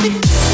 happy.